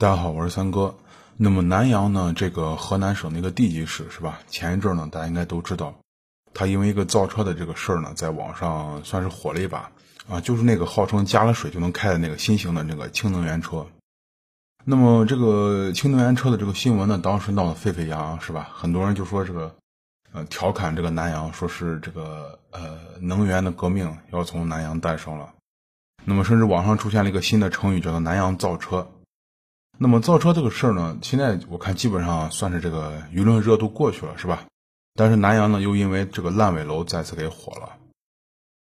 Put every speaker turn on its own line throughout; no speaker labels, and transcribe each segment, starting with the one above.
大家好，我是三哥。那么南阳呢，这个河南省的一个地级市是吧？前一阵呢，大家应该都知道，他因为一个造车的这个事儿呢，在网上算是火了一把啊，就是那个号称加了水就能开的那个新型的那个氢能源车。那么这个氢能源车的这个新闻呢，当时闹得沸沸扬扬是吧？很多人就说这个，呃，调侃这个南阳，说是这个呃能源的革命要从南阳诞生了。那么，甚至网上出现了一个新的成语，叫做“南阳造车”。那么，造车这个事儿呢，现在我看基本上算是这个舆论热度过去了，是吧？但是南阳呢，又因为这个烂尾楼再次给火了。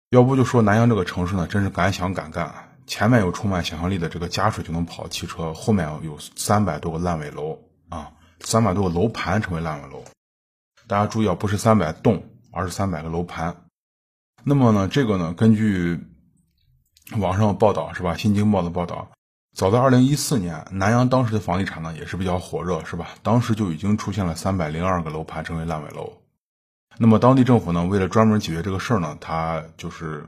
要不就说南阳这个城市呢，真是敢想敢干。前面有充满想象力的这个加水就能跑汽车，后面有三百多个烂尾楼啊，三百多个楼盘成为烂尾楼。大家注意啊，不是三百栋，而是三百个楼盘。那么呢，这个呢，根据。网上报道是吧？新京报的报道，早在二零一四年，南阳当时的房地产呢也是比较火热，是吧？当时就已经出现了三百零二个楼盘成为烂尾楼。那么当地政府呢，为了专门解决这个事儿呢，他就是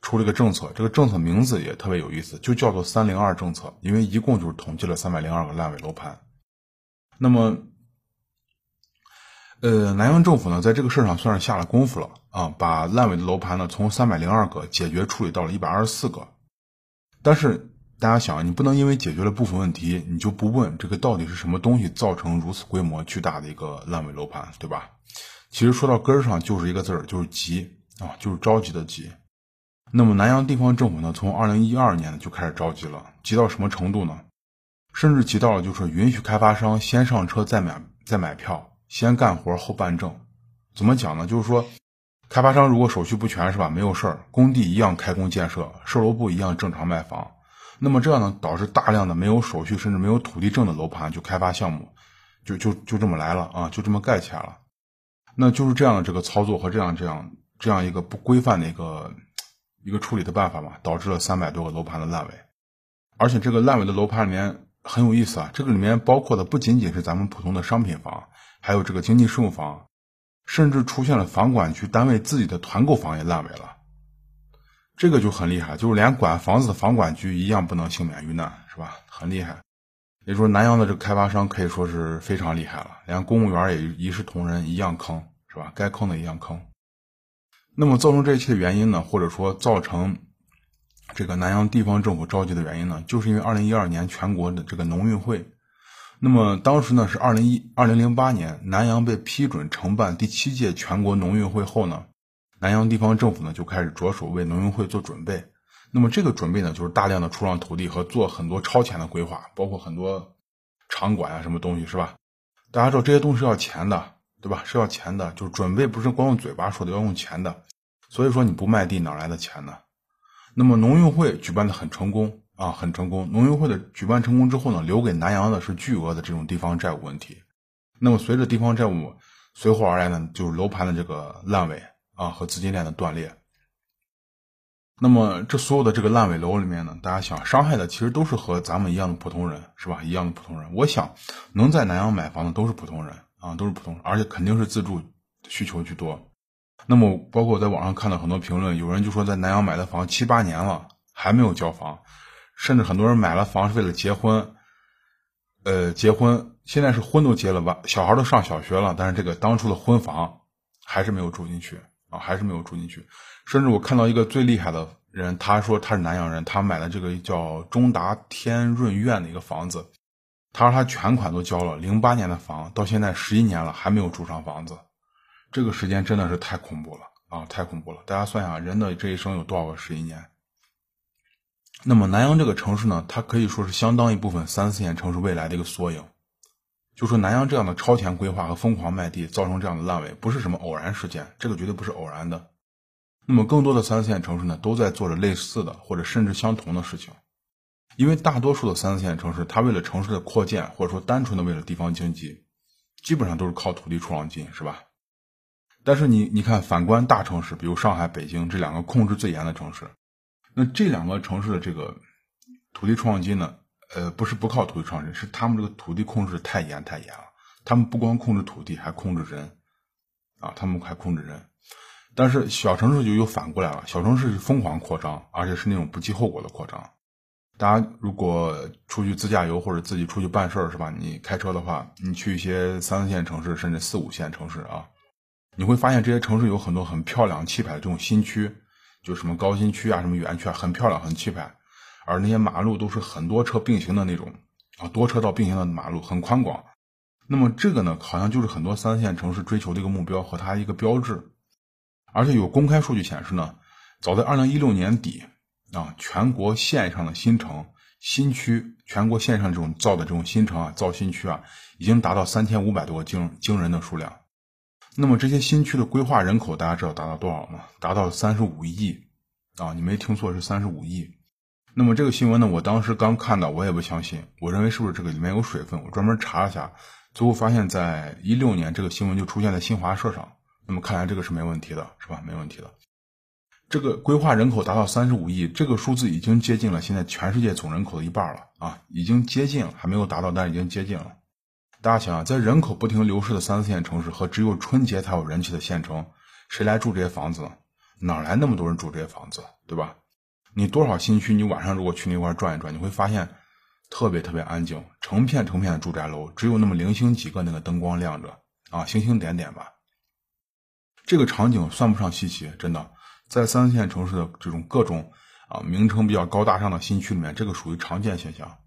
出了个政策，这个政策名字也特别有意思，就叫做“三零二政策”，因为一共就是统计了三百零二个烂尾楼盘。那么。呃，南阳政府呢，在这个事儿上算是下了功夫了啊，把烂尾的楼盘呢，从三百零二个解决处理到了一百二十四个。但是大家想，你不能因为解决了部分问题，你就不问这个到底是什么东西造成如此规模巨大的一个烂尾楼盘，对吧？其实说到根儿上，就是一个字儿，就是急啊，就是着急的急。那么南阳地方政府呢，从二零一二年就开始着急了，急到什么程度呢？甚至急到了就是允许开发商先上车再买再买票。先干活后办证，怎么讲呢？就是说，开发商如果手续不全，是吧？没有事儿，工地一样开工建设，售楼部一样正常卖房。那么这样呢，导致大量的没有手续甚至没有土地证的楼盘就开发项目，就就就这么来了啊，就这么盖起来了。那就是这样的这个操作和这样这样这样一个不规范的一个一个处理的办法嘛，导致了三百多个楼盘的烂尾。而且这个烂尾的楼盘里面很有意思啊，这个里面包括的不仅仅是咱们普通的商品房。还有这个经济适用房，甚至出现了房管局单位自己的团购房也烂尾了，这个就很厉害，就是连管房子的房管局一样不能幸免于难，是吧？很厉害。也就是说，南阳的这个开发商可以说是非常厉害了，连公务员也一视同仁，一样坑，是吧？该坑的一样坑。那么造成这一切的原因呢，或者说造成这个南阳地方政府着急的原因呢，就是因为二零一二年全国的这个农运会。那么当时呢是二零一二零零八年，南阳被批准承办第七届全国农运会后呢，南阳地方政府呢就开始着手为农运会做准备。那么这个准备呢，就是大量的出让土地和做很多超前的规划，包括很多场馆啊什么东西，是吧？大家知道这些东西是要钱的，对吧？是要钱的，就是准备不是光用嘴巴说的，要用钱的。所以说你不卖地哪来的钱呢？那么农运会举办的很成功。啊，很成功。农运会的举办成功之后呢，留给南阳的是巨额的这种地方债务问题。那么随着地方债务随后而来呢，就是楼盘的这个烂尾啊和资金链的断裂。那么这所有的这个烂尾楼里面呢，大家想伤害的其实都是和咱们一样的普通人，是吧？一样的普通人。我想能在南阳买房的都是普通人啊，都是普通人，而且肯定是自住需求居多。那么包括我在网上看到很多评论，有人就说在南阳买的房七八年了还没有交房。甚至很多人买了房是为了结婚，呃，结婚现在是婚都结了吧，小孩都上小学了，但是这个当初的婚房还是没有住进去啊，还是没有住进去。甚至我看到一个最厉害的人，他说他是南阳人，他买的这个叫中达天润苑的一个房子，他说他全款都交了，零八年的房到现在十一年了还没有住上房子，这个时间真的是太恐怖了啊，太恐怖了！大家算一下人的这一生有多少个十一年？那么南阳这个城市呢，它可以说是相当一部分三四线城市未来的一个缩影。就说南阳这样的超前规划和疯狂卖地，造成这样的烂尾，不是什么偶然事件，这个绝对不是偶然的。那么更多的三四线城市呢，都在做着类似的或者甚至相同的事情。因为大多数的三四线城市，它为了城市的扩建，或者说单纯的为了地方经济，基本上都是靠土地出让金，是吧？但是你你看，反观大城市，比如上海、北京这两个控制最严的城市。那这两个城市的这个土地出让金呢？呃，不是不靠土地出让金，是他们这个土地控制太严太严了。他们不光控制土地，还控制人，啊，他们还控制人。但是小城市就又反过来了，小城市是疯狂扩张，而且是那种不计后果的扩张。大家如果出去自驾游或者自己出去办事儿，是吧？你开车的话，你去一些三四线城市，甚至四五线城市啊，你会发现这些城市有很多很漂亮、气派的这种新区，就什么高新区啊、什么园区啊，很漂亮、很气派。而那些马路都是很多车并行的那种啊，多车道并行的马路，很宽广。那么这个呢，好像就是很多三线城市追求的一个目标和它一个标志。而且有公开数据显示呢，早在二零一六年底。啊，全国线上的新城、新区，全国线上这种造的这种新城啊，造新区啊，已经达到三千五百多个惊惊人的数量。那么这些新区的规划人口，大家知道达到多少吗？达到三十五亿啊！你没听错，是三十五亿。那么这个新闻呢，我当时刚看到，我也不相信，我认为是不是这个里面有水分？我专门查了下，最后发现，在一六年这个新闻就出现在新华社上。那么看来这个是没问题的，是吧？没问题的。这个规划人口达到三十五亿，这个数字已经接近了现在全世界总人口的一半了啊，已经接近了，还没有达到，但已经接近了。大家想啊，在人口不停流失的三四线城市和只有春节才有人气的县城，谁来住这些房子呢？哪来那么多人住这些房子，对吧？你多少新区，你晚上如果去那块转一转，你会发现特别特别安静，成片成片的住宅楼，只有那么零星几个那个灯光亮着啊，星星点点吧。这个场景算不上稀奇，真的。在三四线城市的这种各种啊名称比较高大上的新区里面，这个属于常见现象。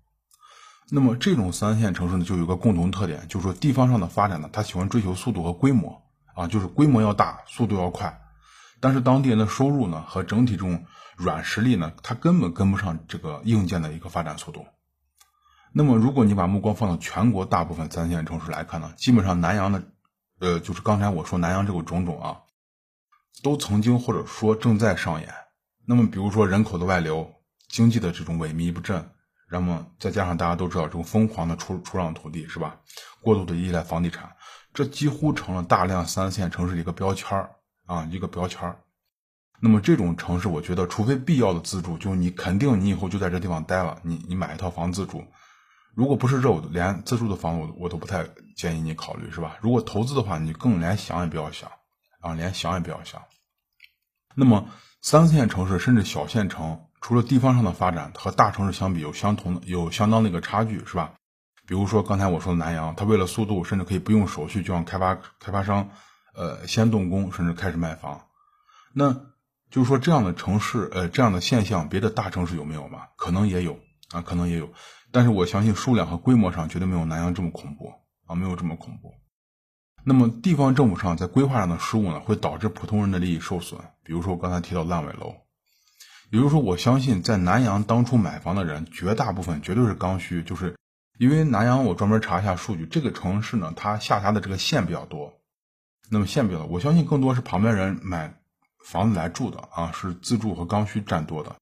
那么这种三四线城市呢，就有个共同特点，就是说地方上的发展呢，它喜欢追求速度和规模啊，就是规模要大，速度要快。但是当地人的收入呢和整体这种软实力呢，它根本跟不上这个硬件的一个发展速度。那么如果你把目光放到全国大部分三线城市来看呢，基本上南阳的，呃，就是刚才我说南阳这个种种啊。都曾经或者说正在上演。那么，比如说人口的外流、经济的这种萎靡不振，那么再加上大家都知道这种疯狂的出出让土地，是吧？过度的依赖房地产，这几乎成了大量三线城市的一个标签儿啊，一个标签儿那么这种城市，我觉得除非必要的自住，就是你肯定你以后就在这地方待了，你你买一套房自住。如果不是这，我连自住的房我我都不太建议你考虑，是吧？如果投资的话，你更连想也不要想。啊，连想也不要想。那么，三四线城市甚至小县城，除了地方上的发展和大城市相比有相同的、有相当的一个差距，是吧？比如说刚才我说的南阳，它为了速度，甚至可以不用手续就让开发开发商，呃，先动工，甚至开始卖房。那就是说，这样的城市，呃，这样的现象，别的大城市有没有吗？可能也有啊，可能也有。但是我相信数量和规模上绝对没有南阳这么恐怖啊，没有这么恐怖。那么地方政府上在规划上的失误呢，会导致普通人的利益受损。比如说我刚才提到烂尾楼，也就是说，我相信在南阳当初买房的人，绝大部分绝对是刚需，就是因为南阳我专门查一下数据，这个城市呢，它下辖的这个县比较多，那么县比较多，我相信更多是旁边人买房子来住的啊，是自住和刚需占多的。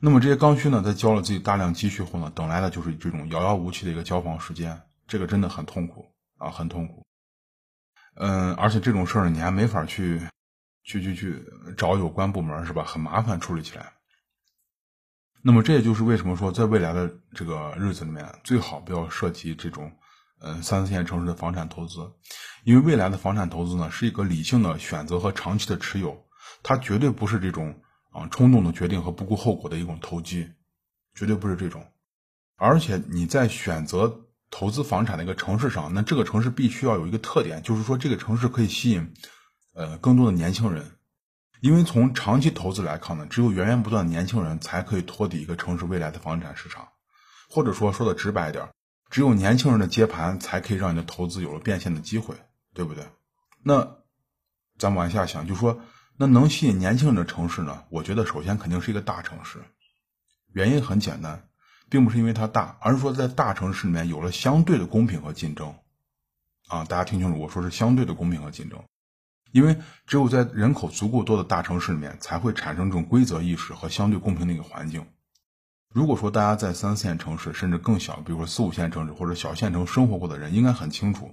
那么这些刚需呢，在交了自己大量积蓄后呢，等来的就是这种遥遥无期的一个交房时间，这个真的很痛苦啊，很痛苦。嗯，而且这种事儿你还没法去，去去去找有关部门是吧？很麻烦处理起来。那么这也就是为什么说，在未来的这个日子里面，最好不要涉及这种，嗯，三四线城市的房产投资，因为未来的房产投资呢，是一个理性的选择和长期的持有，它绝对不是这种啊冲动的决定和不顾后果的一种投机，绝对不是这种。而且你在选择。投资房产的一个城市上，那这个城市必须要有一个特点，就是说这个城市可以吸引，呃，更多的年轻人。因为从长期投资来看呢，只有源源不断的年轻人才可以托底一个城市未来的房产市场，或者说说的直白一点，只有年轻人的接盘才可以让你的投资有了变现的机会，对不对？那咱们往下想，就说那能吸引年轻人的城市呢？我觉得首先肯定是一个大城市，原因很简单。并不是因为它大，而是说在大城市里面有了相对的公平和竞争，啊，大家听清楚，我说是相对的公平和竞争，因为只有在人口足够多的大城市里面，才会产生这种规则意识和相对公平的一个环境。如果说大家在三四线城市甚至更小，比如说四五线城市或者小县城生活过的人，应该很清楚，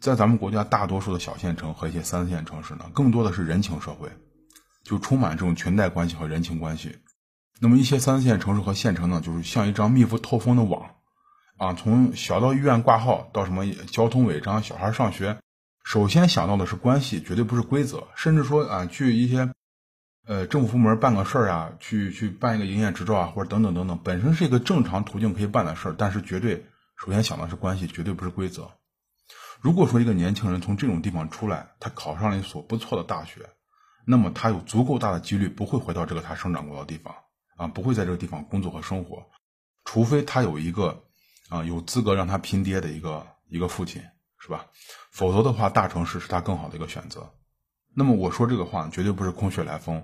在咱们国家大多数的小县城和一些三四线城市呢，更多的是人情社会，就充满这种裙带关系和人情关系。那么一些三四线城市和县城呢，就是像一张密不透风的网，啊，从小到医院挂号到什么交通违章、小孩上学，首先想到的是关系，绝对不是规则。甚至说啊，去一些呃，政府部门办个事儿啊，去去办一个营业执照啊，或者等等等等，本身是一个正常途径可以办的事儿，但是绝对首先想的是关系，绝对不是规则。如果说一个年轻人从这种地方出来，他考上了一所不错的大学，那么他有足够大的几率不会回到这个他生长过的地方啊，不会在这个地方工作和生活，除非他有一个啊有资格让他拼爹的一个一个父亲，是吧？否则的话，大城市是他更好的一个选择。那么我说这个话绝对不是空穴来风。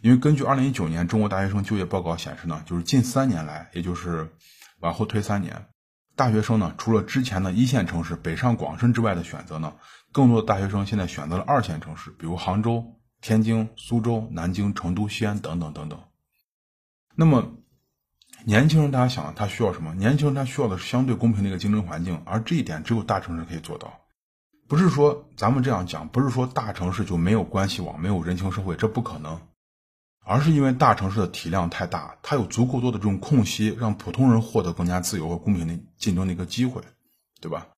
因为根据二零一九年中国大学生就业报告显示呢，就是近三年来，也就是往后推三年，大学生呢除了之前的一线城市北上广深之外的选择呢，更多的大学生现在选择了二线城市，比如杭州、天津、苏州、南京、成都、西安等等等等。那么，年轻人大家想他需要什么？年轻人他需要的是相对公平的一个竞争环境，而这一点只有大城市可以做到。不是说咱们这样讲，不是说大城市就没有关系网、没有人情社会，这不可能。而是因为大城市的体量太大，它有足够多的这种空隙，让普通人获得更加自由和公平的竞争的一个机会，对吧？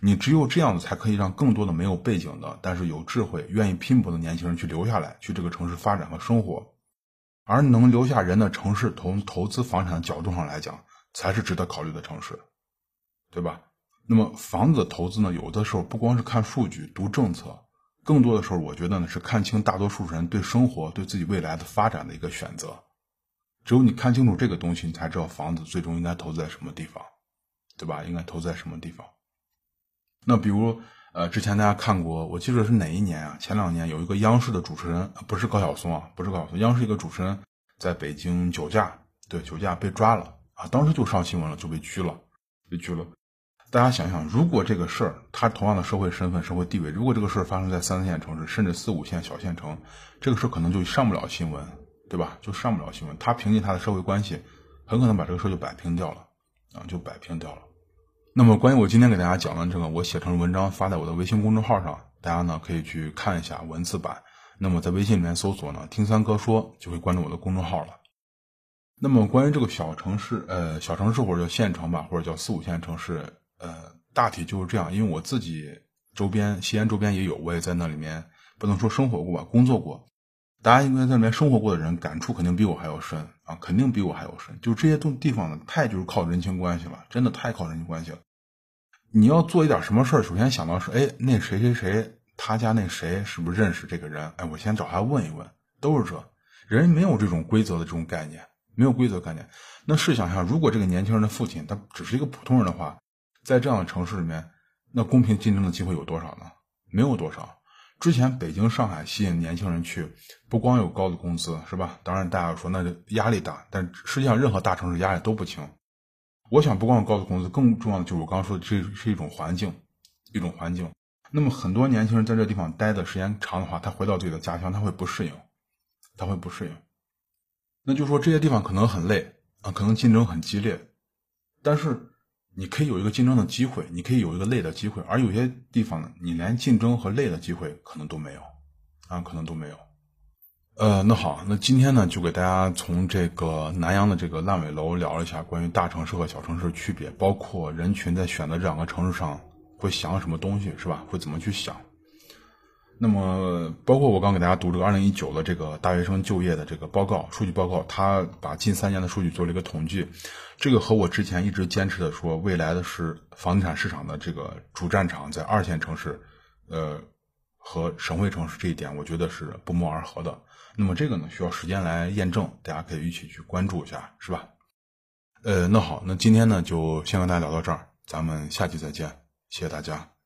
你只有这样子，才可以让更多的没有背景的，但是有智慧、愿意拼搏的年轻人去留下来，去这个城市发展和生活。而能留下人的城市，从投资房产的角度上来讲，才是值得考虑的城市，对吧？那么房子投资呢，有的时候不光是看数据、读政策。更多的时候，我觉得呢是看清大多数人对生活、对自己未来的发展的一个选择。只有你看清楚这个东西，你才知道房子最终应该投资在什么地方，对吧？应该投资在什么地方？那比如，呃，之前大家看过，我记得是哪一年啊？前两年有一个央视的主持人，不是高晓松啊，不是高晓松，央视一个主持人在北京酒驾，对，酒驾被抓了啊，当时就上新闻了，就被拘了，被拘了。大家想想，如果这个事儿，他同样的社会身份、社会地位，如果这个事儿发生在三四线城市，甚至四五线小县城，这个事儿可能就上不了新闻，对吧？就上不了新闻。他凭借他的社会关系，很可能把这个事儿就摆平掉了，啊，就摆平掉了。那么，关于我今天给大家讲的这个，我写成文章发在我的微信公众号上，大家呢可以去看一下文字版。那么，在微信里面搜索呢“听三哥说”，就会关注我的公众号了。那么，关于这个小城市，呃，小城市或者叫县城吧，或者叫四五线城市。呃，大体就是这样，因为我自己周边西安周边也有，我也在那里面不能说生活过吧，工作过。大家应该在那边生活过的人，感触肯定比我还要深啊，肯定比我还要深。就这些东地方呢，太就是靠人情关系了，真的太靠人情关系了。你要做一点什么事儿，首先想到是，哎，那谁谁谁他家那谁是不是认识这个人？哎，我先找他问一问，都是这。人没有这种规则的这种概念，没有规则概念。那试想一下，如果这个年轻人的父亲他只是一个普通人的话。在这样的城市里面，那公平竞争的机会有多少呢？没有多少。之前北京、上海吸引年轻人去，不光有高的工资，是吧？当然，大家说那就压力大，但实际上任何大城市压力都不轻。我想，不光有高的工资，更重要的就是我刚刚说的，这是一种环境，一种环境。那么很多年轻人在这地方待的时间长的话，他回到自己的家乡，他会不适应，他会不适应。那就说这些地方可能很累啊，可能竞争很激烈，但是。你可以有一个竞争的机会，你可以有一个累的机会，而有些地方呢，你连竞争和累的机会可能都没有，啊，可能都没有。呃，那好，那今天呢，就给大家从这个南阳的这个烂尾楼聊了一下关于大城市和小城市的区别，包括人群在选择这两个城市上会想什么东西，是吧？会怎么去想？那么，包括我刚给大家读这个二零一九的这个大学生就业的这个报告数据报告，他把近三年的数据做了一个统计，这个和我之前一直坚持的说未来的是房地产市场的这个主战场在二线城市，呃，和省会城市这一点，我觉得是不谋而合的。那么这个呢，需要时间来验证，大家可以一起去关注一下，是吧？呃，那好，那今天呢就先跟大家聊到这儿，咱们下期再见，谢谢大家。